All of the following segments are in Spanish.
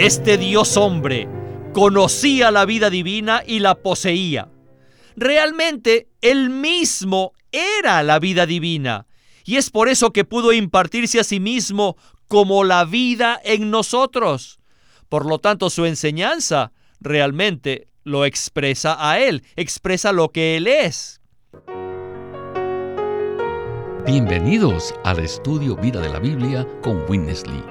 Este Dios hombre conocía la vida divina y la poseía. Realmente él mismo era la vida divina y es por eso que pudo impartirse a sí mismo como la vida en nosotros. Por lo tanto, su enseñanza realmente lo expresa a él, expresa lo que él es. Bienvenidos al estudio Vida de la Biblia con Witness Lee.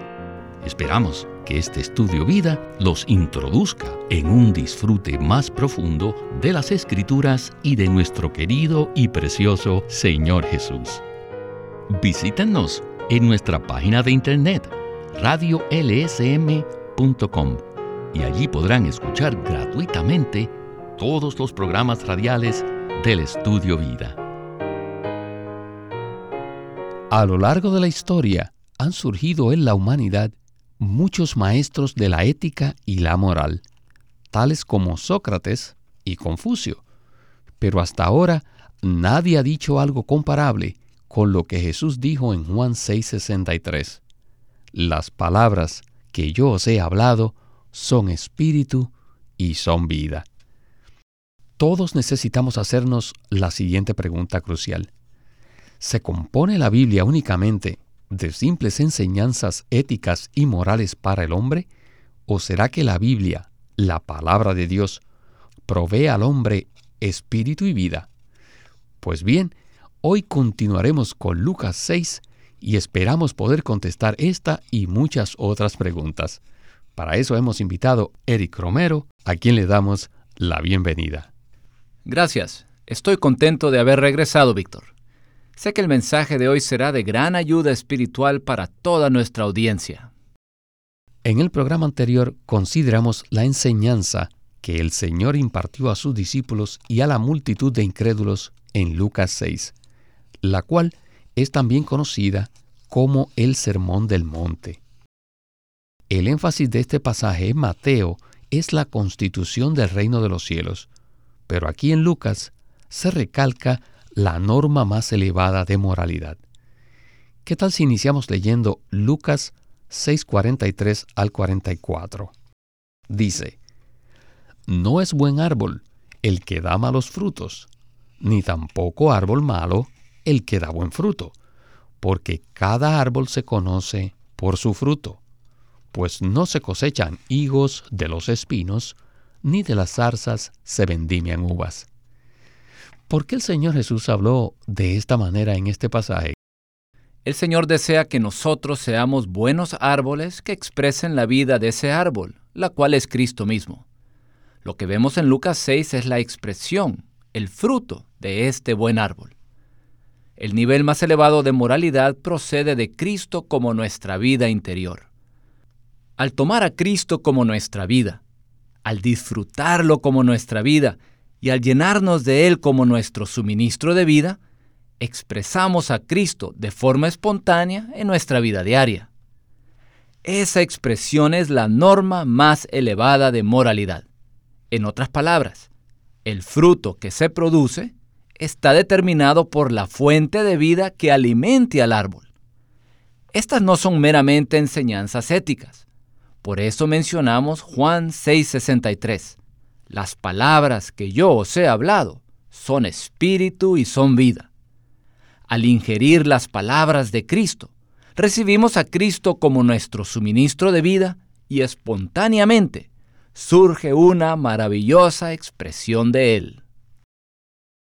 Esperamos que este estudio vida los introduzca en un disfrute más profundo de las escrituras y de nuestro querido y precioso Señor Jesús. Visítenos en nuestra página de internet radiolsm.com y allí podrán escuchar gratuitamente todos los programas radiales del estudio vida. A lo largo de la historia han surgido en la humanidad muchos maestros de la ética y la moral, tales como Sócrates y Confucio, pero hasta ahora nadie ha dicho algo comparable con lo que Jesús dijo en Juan 6:63. Las palabras que yo os he hablado son espíritu y son vida. Todos necesitamos hacernos la siguiente pregunta crucial. ¿Se compone la Biblia únicamente de simples enseñanzas éticas y morales para el hombre? ¿O será que la Biblia, la palabra de Dios, provee al hombre espíritu y vida? Pues bien, hoy continuaremos con Lucas 6 y esperamos poder contestar esta y muchas otras preguntas. Para eso hemos invitado a Eric Romero, a quien le damos la bienvenida. Gracias. Estoy contento de haber regresado, Víctor. Sé que el mensaje de hoy será de gran ayuda espiritual para toda nuestra audiencia. En el programa anterior consideramos la enseñanza que el Señor impartió a sus discípulos y a la multitud de incrédulos en Lucas 6, la cual es también conocida como el Sermón del Monte. El énfasis de este pasaje en Mateo es la constitución del reino de los cielos, pero aquí en Lucas se recalca la norma más elevada de moralidad. ¿Qué tal si iniciamos leyendo Lucas 6:43 al 44? Dice, No es buen árbol el que da malos frutos, ni tampoco árbol malo el que da buen fruto, porque cada árbol se conoce por su fruto, pues no se cosechan higos de los espinos, ni de las zarzas se vendimian uvas. ¿Por qué el Señor Jesús habló de esta manera en este pasaje? El Señor desea que nosotros seamos buenos árboles que expresen la vida de ese árbol, la cual es Cristo mismo. Lo que vemos en Lucas 6 es la expresión, el fruto de este buen árbol. El nivel más elevado de moralidad procede de Cristo como nuestra vida interior. Al tomar a Cristo como nuestra vida, al disfrutarlo como nuestra vida y al llenarnos de Él como nuestro suministro de vida, expresamos a Cristo de forma espontánea en nuestra vida diaria. Esa expresión es la norma más elevada de moralidad. En otras palabras, el fruto que se produce está determinado por la fuente de vida que alimente al árbol. Estas no son meramente enseñanzas éticas. Por eso mencionamos Juan 6:63 las palabras que yo os he hablado son espíritu y son vida. Al ingerir las palabras de Cristo, recibimos a Cristo como nuestro suministro de vida y espontáneamente surge una maravillosa expresión de Él.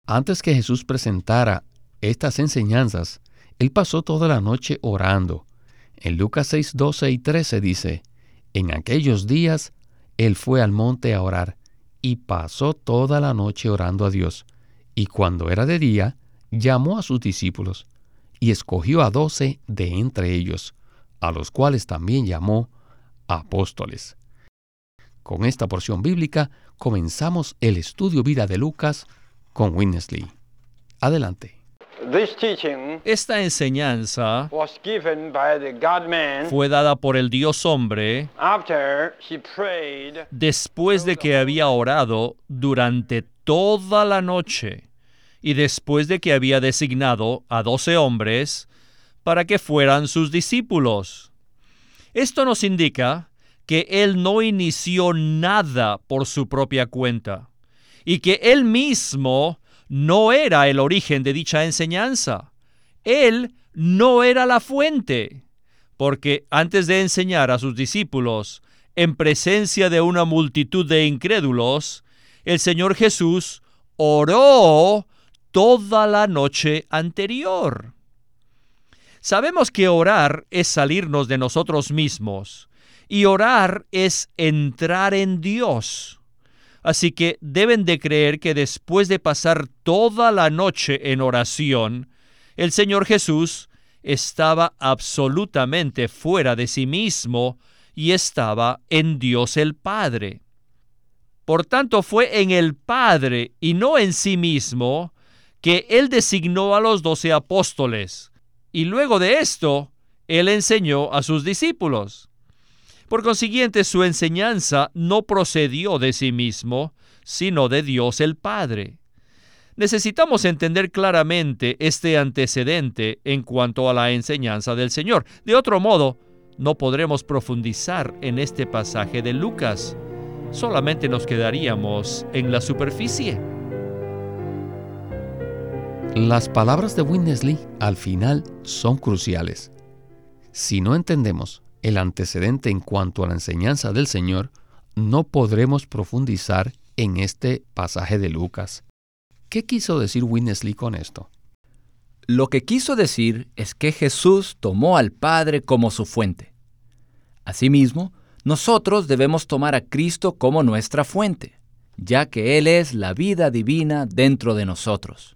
Antes que Jesús presentara estas enseñanzas, Él pasó toda la noche orando. En Lucas 6, 12 y 13 dice, En aquellos días Él fue al monte a orar y pasó toda la noche orando a Dios. Y cuando era de día, llamó a sus discípulos y escogió a doce de entre ellos, a los cuales también llamó apóstoles. Con esta porción bíblica comenzamos el estudio vida de Lucas con Winnesley. Adelante. Esta enseñanza fue dada por el Dios hombre después de que había orado durante toda la noche y después de que había designado a doce hombres para que fueran sus discípulos. Esto nos indica que él no inició nada por su propia cuenta y que él mismo no era el origen de dicha enseñanza. Él no era la fuente, porque antes de enseñar a sus discípulos en presencia de una multitud de incrédulos, el Señor Jesús oró toda la noche anterior. Sabemos que orar es salirnos de nosotros mismos y orar es entrar en Dios. Así que deben de creer que después de pasar toda la noche en oración, el Señor Jesús estaba absolutamente fuera de sí mismo y estaba en Dios el Padre. Por tanto, fue en el Padre y no en sí mismo que Él designó a los doce apóstoles, y luego de esto, Él enseñó a sus discípulos. Por consiguiente, su enseñanza no procedió de sí mismo, sino de Dios el Padre. Necesitamos entender claramente este antecedente en cuanto a la enseñanza del Señor. De otro modo, no podremos profundizar en este pasaje de Lucas. Solamente nos quedaríamos en la superficie. Las palabras de Winnesley al final son cruciales. Si no entendemos el antecedente en cuanto a la enseñanza del Señor, no podremos profundizar en este pasaje de Lucas. ¿Qué quiso decir Winnesley con esto? Lo que quiso decir es que Jesús tomó al Padre como su fuente. Asimismo, nosotros debemos tomar a Cristo como nuestra fuente, ya que Él es la vida divina dentro de nosotros.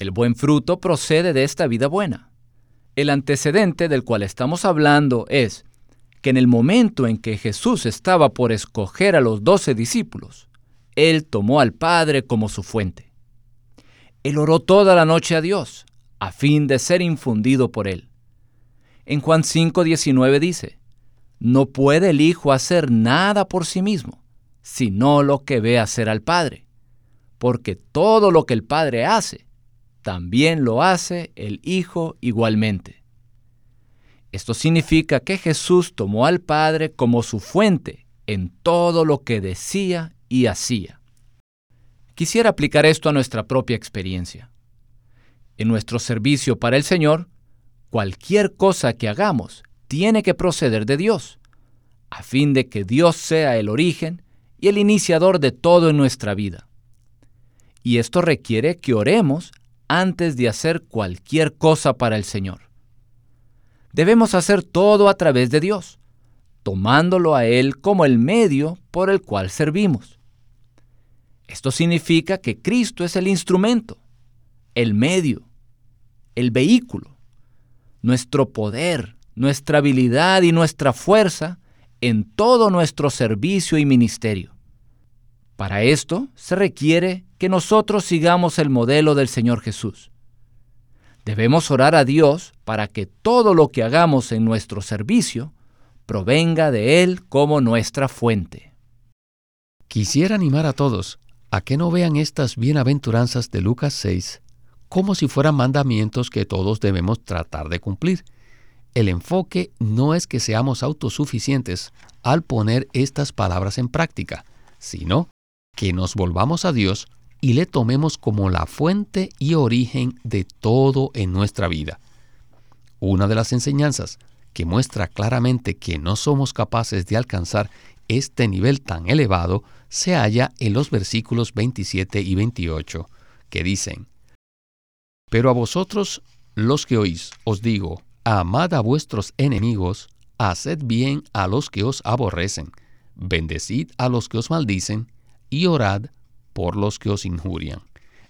El buen fruto procede de esta vida buena. El antecedente del cual estamos hablando es que en el momento en que Jesús estaba por escoger a los doce discípulos, Él tomó al Padre como su fuente. Él oró toda la noche a Dios, a fin de ser infundido por Él. En Juan 5:19 dice, No puede el Hijo hacer nada por sí mismo, sino lo que ve hacer al Padre, porque todo lo que el Padre hace, también lo hace el Hijo igualmente. Esto significa que Jesús tomó al Padre como su fuente en todo lo que decía y hacía. Quisiera aplicar esto a nuestra propia experiencia. En nuestro servicio para el Señor, cualquier cosa que hagamos tiene que proceder de Dios, a fin de que Dios sea el origen y el iniciador de todo en nuestra vida. Y esto requiere que oremos antes de hacer cualquier cosa para el Señor. Debemos hacer todo a través de Dios, tomándolo a Él como el medio por el cual servimos. Esto significa que Cristo es el instrumento, el medio, el vehículo, nuestro poder, nuestra habilidad y nuestra fuerza en todo nuestro servicio y ministerio. Para esto se requiere que nosotros sigamos el modelo del Señor Jesús. Debemos orar a Dios para que todo lo que hagamos en nuestro servicio provenga de Él como nuestra fuente. Quisiera animar a todos a que no vean estas bienaventuranzas de Lucas 6 como si fueran mandamientos que todos debemos tratar de cumplir. El enfoque no es que seamos autosuficientes al poner estas palabras en práctica, sino que nos volvamos a Dios y le tomemos como la fuente y origen de todo en nuestra vida. Una de las enseñanzas que muestra claramente que no somos capaces de alcanzar este nivel tan elevado se halla en los versículos 27 y 28, que dicen, Pero a vosotros los que oís, os digo, amad a vuestros enemigos, haced bien a los que os aborrecen, bendecid a los que os maldicen, y orad por los que os injurian.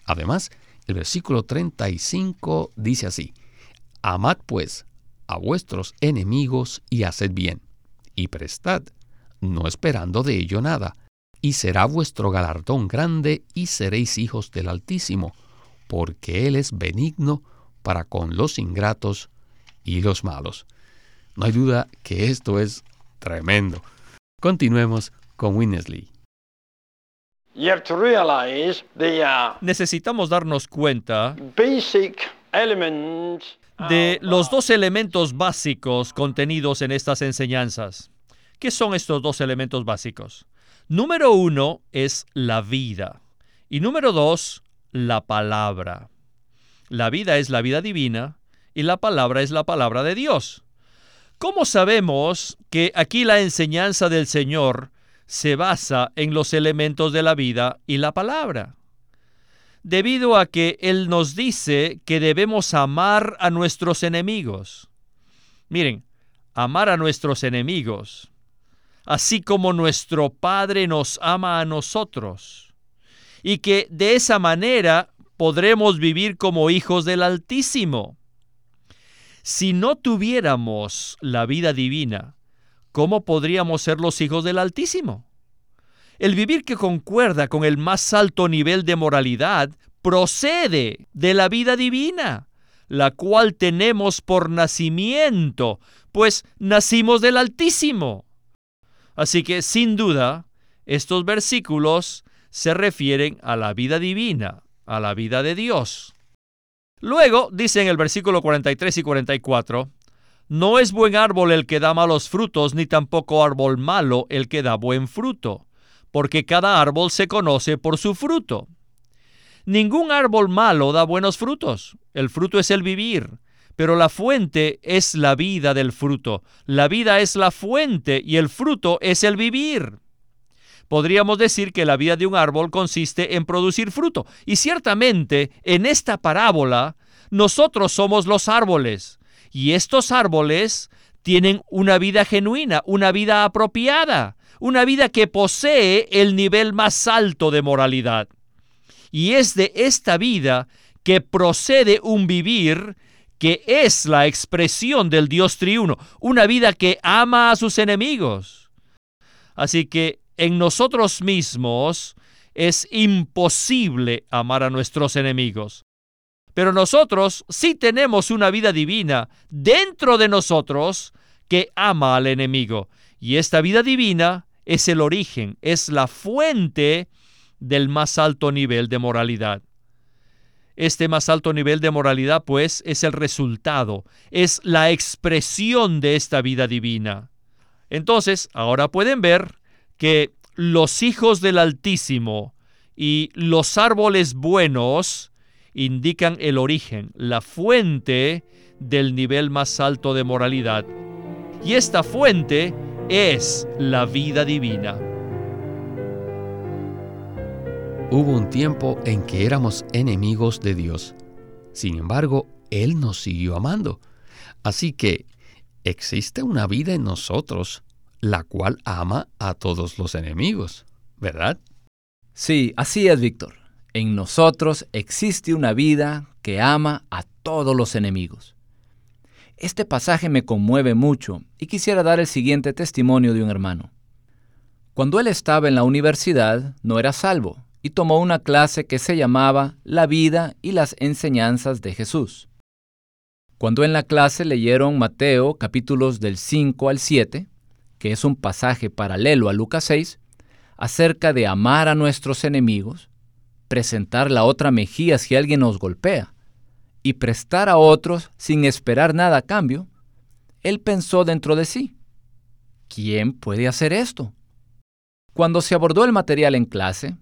Además, el versículo 35 dice así, Amad pues a vuestros enemigos y haced bien, y prestad, no esperando de ello nada, y será vuestro galardón grande y seréis hijos del Altísimo, porque Él es benigno para con los ingratos y los malos. No hay duda que esto es tremendo. Continuemos con Winnesley. Uh, Necesitamos darnos cuenta de los dos elementos básicos contenidos en estas enseñanzas, ¿Qué son estos dos elementos básicos? Número uno es la vida y número dos, la palabra. La vida es la vida divina y la palabra es la palabra de Dios. ¿Cómo sabemos que aquí la enseñanza del Señor se basa en los elementos de la vida y la palabra? Debido a que Él nos dice que debemos amar a nuestros enemigos. Miren, amar a nuestros enemigos, así como nuestro Padre nos ama a nosotros, y que de esa manera podremos vivir como hijos del Altísimo. Si no tuviéramos la vida divina, ¿cómo podríamos ser los hijos del Altísimo? El vivir que concuerda con el más alto nivel de moralidad procede de la vida divina, la cual tenemos por nacimiento, pues nacimos del Altísimo. Así que, sin duda, estos versículos se refieren a la vida divina, a la vida de Dios. Luego dice en el versículo 43 y 44, no es buen árbol el que da malos frutos, ni tampoco árbol malo el que da buen fruto, porque cada árbol se conoce por su fruto. Ningún árbol malo da buenos frutos, el fruto es el vivir, pero la fuente es la vida del fruto, la vida es la fuente y el fruto es el vivir. Podríamos decir que la vida de un árbol consiste en producir fruto. Y ciertamente, en esta parábola, nosotros somos los árboles. Y estos árboles tienen una vida genuina, una vida apropiada, una vida que posee el nivel más alto de moralidad. Y es de esta vida que procede un vivir que es la expresión del Dios triuno, una vida que ama a sus enemigos. Así que en nosotros mismos es imposible amar a nuestros enemigos. Pero nosotros sí tenemos una vida divina dentro de nosotros que ama al enemigo. Y esta vida divina es el origen, es la fuente del más alto nivel de moralidad. Este más alto nivel de moralidad, pues, es el resultado, es la expresión de esta vida divina. Entonces, ahora pueden ver que los hijos del Altísimo y los árboles buenos indican el origen, la fuente del nivel más alto de moralidad. Y esta fuente es la vida divina. Hubo un tiempo en que éramos enemigos de Dios. Sin embargo, Él nos siguió amando. Así que existe una vida en nosotros la cual ama a todos los enemigos, ¿verdad? Sí, así es, Víctor. En nosotros existe una vida que ama a todos los enemigos. Este pasaje me conmueve mucho y quisiera dar el siguiente testimonio de un hermano. Cuando él estaba en la universidad, no era salvo y tomó una clase que se llamaba La vida y las enseñanzas de Jesús. Cuando en la clase leyeron Mateo capítulos del 5 al 7, que es un pasaje paralelo a Lucas 6, acerca de amar a nuestros enemigos, presentar la otra mejilla si alguien nos golpea, y prestar a otros sin esperar nada a cambio, él pensó dentro de sí, ¿quién puede hacer esto? Cuando se abordó el material en clase,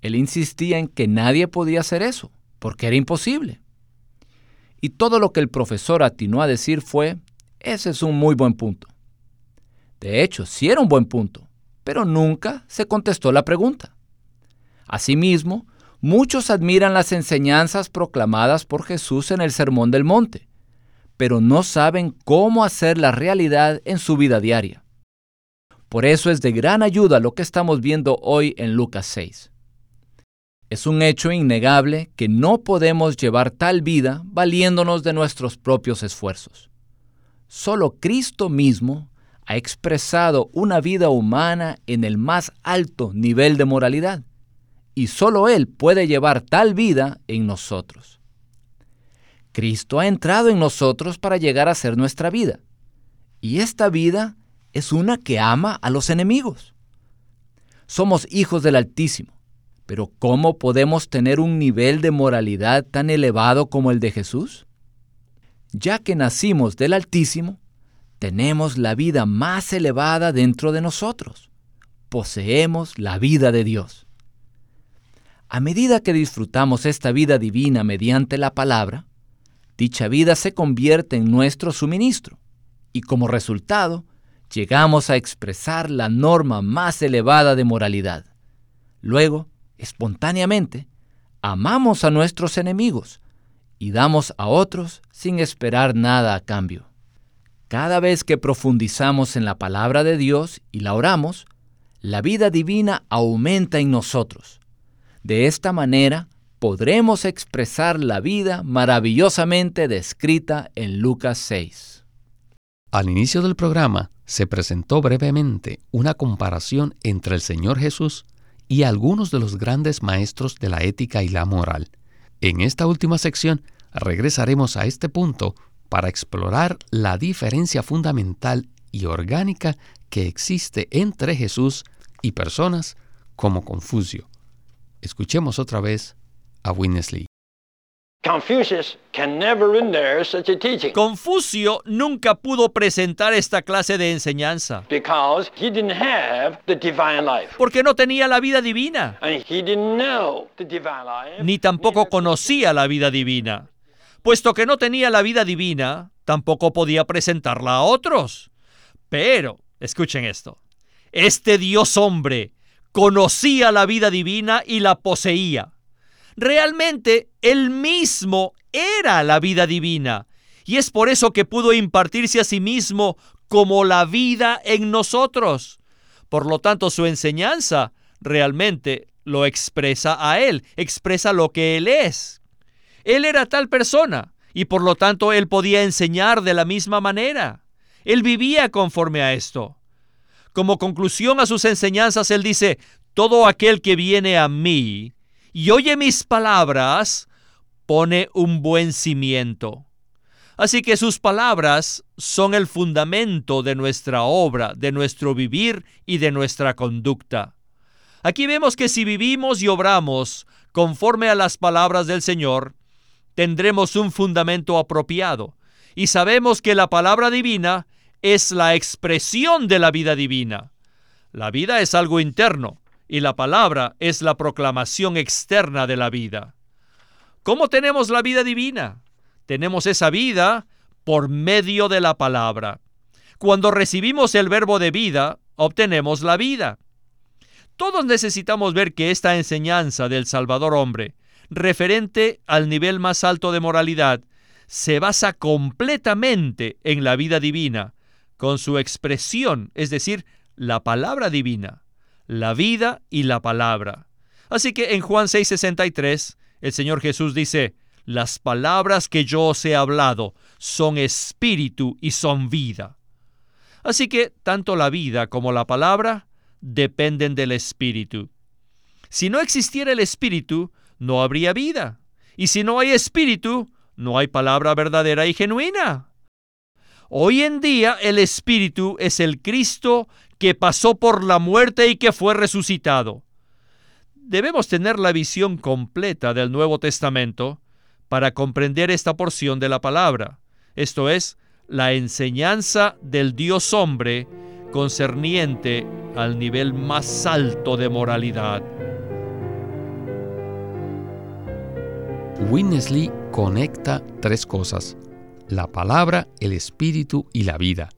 él insistía en que nadie podía hacer eso, porque era imposible. Y todo lo que el profesor atinó a decir fue, ese es un muy buen punto. De hecho, sí era un buen punto, pero nunca se contestó la pregunta. Asimismo, muchos admiran las enseñanzas proclamadas por Jesús en el Sermón del Monte, pero no saben cómo hacer la realidad en su vida diaria. Por eso es de gran ayuda lo que estamos viendo hoy en Lucas 6. Es un hecho innegable que no podemos llevar tal vida valiéndonos de nuestros propios esfuerzos. Solo Cristo mismo ha expresado una vida humana en el más alto nivel de moralidad, y solo Él puede llevar tal vida en nosotros. Cristo ha entrado en nosotros para llegar a ser nuestra vida, y esta vida es una que ama a los enemigos. Somos hijos del Altísimo, pero ¿cómo podemos tener un nivel de moralidad tan elevado como el de Jesús? Ya que nacimos del Altísimo, tenemos la vida más elevada dentro de nosotros. Poseemos la vida de Dios. A medida que disfrutamos esta vida divina mediante la palabra, dicha vida se convierte en nuestro suministro y como resultado llegamos a expresar la norma más elevada de moralidad. Luego, espontáneamente, amamos a nuestros enemigos y damos a otros sin esperar nada a cambio. Cada vez que profundizamos en la palabra de Dios y la oramos, la vida divina aumenta en nosotros. De esta manera podremos expresar la vida maravillosamente descrita en Lucas 6. Al inicio del programa se presentó brevemente una comparación entre el Señor Jesús y algunos de los grandes maestros de la ética y la moral. En esta última sección regresaremos a este punto para explorar la diferencia fundamental y orgánica que existe entre Jesús y personas como Confucio. Escuchemos otra vez a Winnesley. Confucio nunca pudo presentar esta clase de enseñanza porque no tenía la vida divina, ni tampoco conocía la vida divina. Puesto que no tenía la vida divina, tampoco podía presentarla a otros. Pero, escuchen esto, este Dios hombre conocía la vida divina y la poseía. Realmente, él mismo era la vida divina, y es por eso que pudo impartirse a sí mismo como la vida en nosotros. Por lo tanto, su enseñanza realmente lo expresa a él, expresa lo que él es. Él era tal persona y por lo tanto él podía enseñar de la misma manera. Él vivía conforme a esto. Como conclusión a sus enseñanzas, él dice, todo aquel que viene a mí y oye mis palabras, pone un buen cimiento. Así que sus palabras son el fundamento de nuestra obra, de nuestro vivir y de nuestra conducta. Aquí vemos que si vivimos y obramos conforme a las palabras del Señor, tendremos un fundamento apropiado. Y sabemos que la palabra divina es la expresión de la vida divina. La vida es algo interno y la palabra es la proclamación externa de la vida. ¿Cómo tenemos la vida divina? Tenemos esa vida por medio de la palabra. Cuando recibimos el verbo de vida, obtenemos la vida. Todos necesitamos ver que esta enseñanza del Salvador hombre referente al nivel más alto de moralidad se basa completamente en la vida divina, con su expresión, es decir, la palabra divina, la vida y la palabra. Así que en Juan 6:63, el Señor Jesús dice, las palabras que yo os he hablado son espíritu y son vida. Así que tanto la vida como la palabra dependen del espíritu. Si no existiera el espíritu, no habría vida. Y si no hay espíritu, no hay palabra verdadera y genuina. Hoy en día el espíritu es el Cristo que pasó por la muerte y que fue resucitado. Debemos tener la visión completa del Nuevo Testamento para comprender esta porción de la palabra, esto es, la enseñanza del Dios hombre concerniente al nivel más alto de moralidad. Winnesley conecta tres cosas, la palabra, el espíritu y la vida.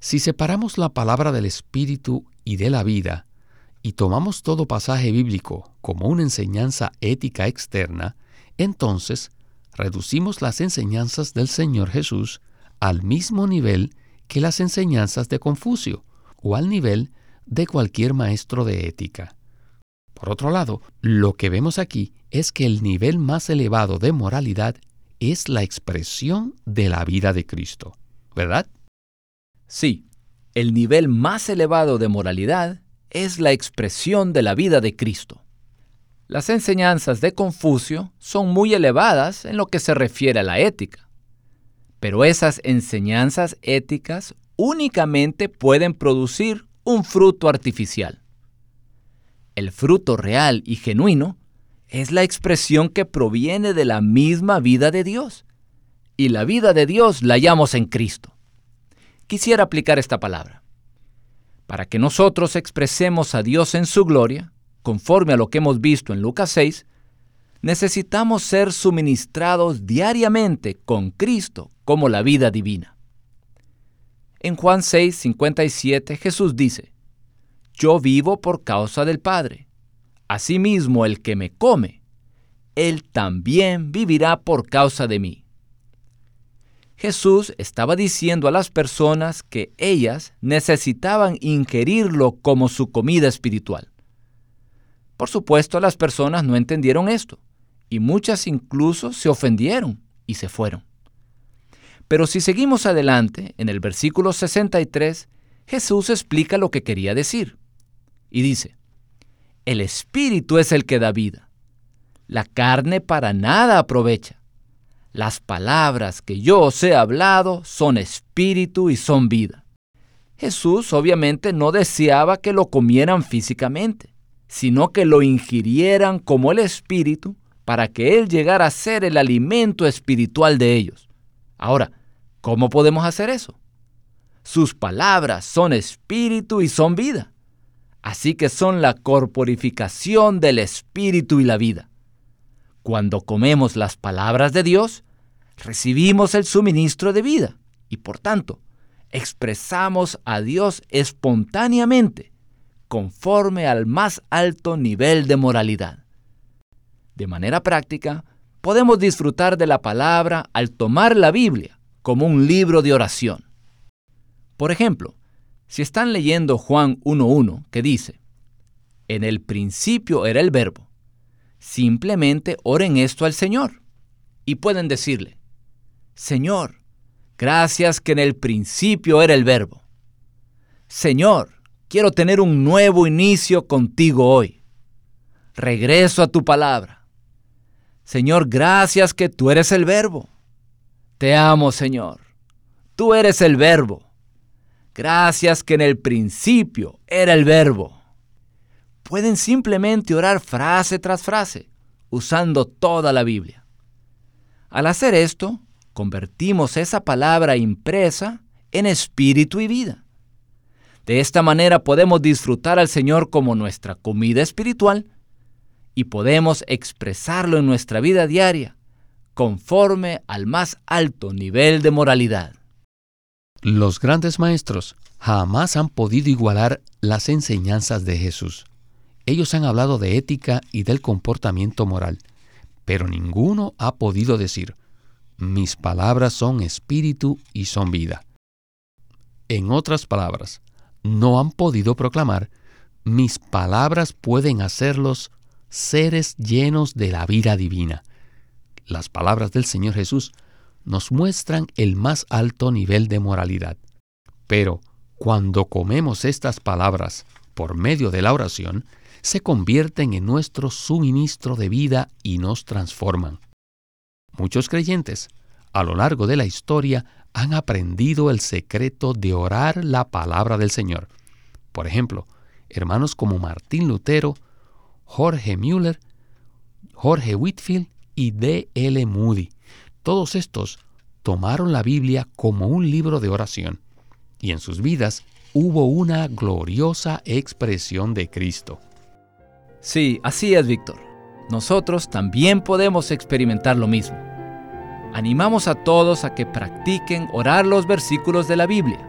Si separamos la palabra del espíritu y de la vida, y tomamos todo pasaje bíblico como una enseñanza ética externa, entonces reducimos las enseñanzas del Señor Jesús al mismo nivel que las enseñanzas de Confucio o al nivel de cualquier maestro de ética. Por otro lado, lo que vemos aquí es que el nivel más elevado de moralidad es la expresión de la vida de Cristo, ¿verdad? Sí, el nivel más elevado de moralidad es la expresión de la vida de Cristo. Las enseñanzas de Confucio son muy elevadas en lo que se refiere a la ética, pero esas enseñanzas éticas únicamente pueden producir un fruto artificial. El fruto real y genuino es la expresión que proviene de la misma vida de Dios. Y la vida de Dios la hallamos en Cristo. quisiera aplicar esta palabra. Para que nosotros expresemos a Dios en su gloria, conforme a lo que hemos visto en Lucas 6, necesitamos ser suministrados diariamente con Cristo como la vida divina. En Juan 6, 57 Jesús dice, Yo vivo por causa del Padre. Asimismo el que me come, él también vivirá por causa de mí. Jesús estaba diciendo a las personas que ellas necesitaban ingerirlo como su comida espiritual. Por supuesto, las personas no entendieron esto y muchas incluso se ofendieron y se fueron. Pero si seguimos adelante, en el versículo 63, Jesús explica lo que quería decir. Y dice, el Espíritu es el que da vida. La carne para nada aprovecha. Las palabras que yo os he hablado son espíritu y son vida. Jesús obviamente no deseaba que lo comieran físicamente, sino que lo ingirieran como el espíritu para que Él llegara a ser el alimento espiritual de ellos. Ahora, ¿cómo podemos hacer eso? Sus palabras son espíritu y son vida. Así que son la corporificación del espíritu y la vida. Cuando comemos las palabras de Dios, recibimos el suministro de vida y por tanto expresamos a Dios espontáneamente conforme al más alto nivel de moralidad. De manera práctica, podemos disfrutar de la palabra al tomar la Biblia como un libro de oración. Por ejemplo, si están leyendo Juan 1.1, que dice, en el principio era el verbo, simplemente oren esto al Señor y pueden decirle, Señor, gracias que en el principio era el verbo. Señor, quiero tener un nuevo inicio contigo hoy. Regreso a tu palabra. Señor, gracias que tú eres el verbo. Te amo, Señor. Tú eres el verbo. Gracias que en el principio era el verbo. Pueden simplemente orar frase tras frase, usando toda la Biblia. Al hacer esto, convertimos esa palabra impresa en espíritu y vida. De esta manera podemos disfrutar al Señor como nuestra comida espiritual y podemos expresarlo en nuestra vida diaria conforme al más alto nivel de moralidad. Los grandes maestros jamás han podido igualar las enseñanzas de Jesús. Ellos han hablado de ética y del comportamiento moral, pero ninguno ha podido decir, mis palabras son espíritu y son vida. En otras palabras, no han podido proclamar, mis palabras pueden hacerlos seres llenos de la vida divina. Las palabras del Señor Jesús nos muestran el más alto nivel de moralidad. Pero cuando comemos estas palabras por medio de la oración, se convierten en nuestro suministro de vida y nos transforman. Muchos creyentes, a lo largo de la historia, han aprendido el secreto de orar la palabra del Señor. Por ejemplo, hermanos como Martín Lutero Jorge Müller, Jorge Whitfield y D. L. Moody. Todos estos tomaron la Biblia como un libro de oración y en sus vidas hubo una gloriosa expresión de Cristo. Sí, así es, Víctor. Nosotros también podemos experimentar lo mismo. Animamos a todos a que practiquen orar los versículos de la Biblia,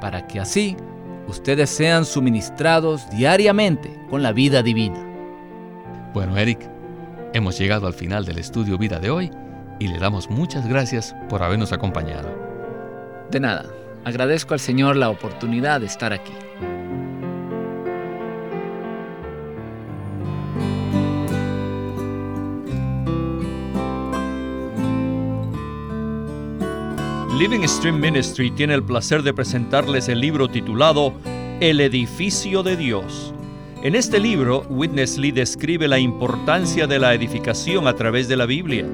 para que así ustedes sean suministrados diariamente con la vida divina. Bueno, Eric, hemos llegado al final del estudio Vida de hoy y le damos muchas gracias por habernos acompañado. De nada, agradezco al Señor la oportunidad de estar aquí. Living Stream Ministry tiene el placer de presentarles el libro titulado El edificio de Dios en este libro, Witness Lee describe la importancia de la edificación a través de la Biblia.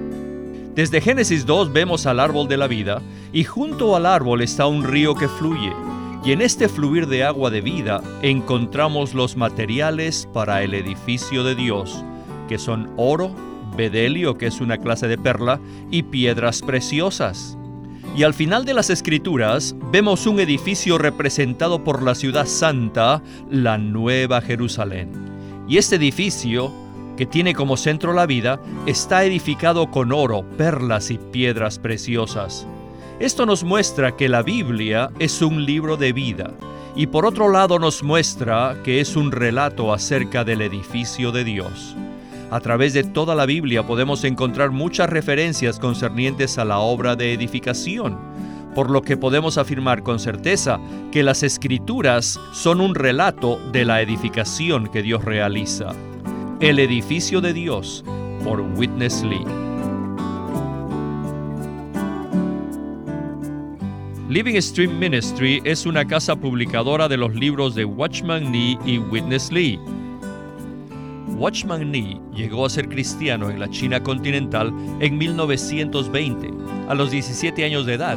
Desde Génesis 2 vemos al árbol de la vida y junto al árbol está un río que fluye. Y en este fluir de agua de vida encontramos los materiales para el edificio de Dios, que son oro, bedelio, que es una clase de perla, y piedras preciosas. Y al final de las escrituras vemos un edificio representado por la ciudad santa, la Nueva Jerusalén. Y este edificio, que tiene como centro la vida, está edificado con oro, perlas y piedras preciosas. Esto nos muestra que la Biblia es un libro de vida y por otro lado nos muestra que es un relato acerca del edificio de Dios. A través de toda la Biblia podemos encontrar muchas referencias concernientes a la obra de edificación, por lo que podemos afirmar con certeza que las escrituras son un relato de la edificación que Dios realiza. El edificio de Dios por Witness Lee. Living Stream Ministry es una casa publicadora de los libros de Watchman Nee y Witness Lee. Watchman Nee llegó a ser cristiano en la China continental en 1920, a los 17 años de edad,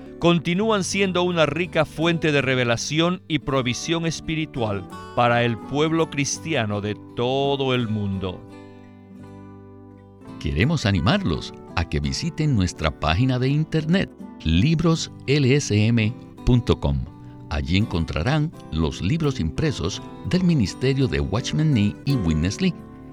continúan siendo una rica fuente de revelación y provisión espiritual para el pueblo cristiano de todo el mundo. Queremos animarlos a que visiten nuestra página de internet libroslsm.com Allí encontrarán los libros impresos del ministerio de Watchman Nee y Witness Lee,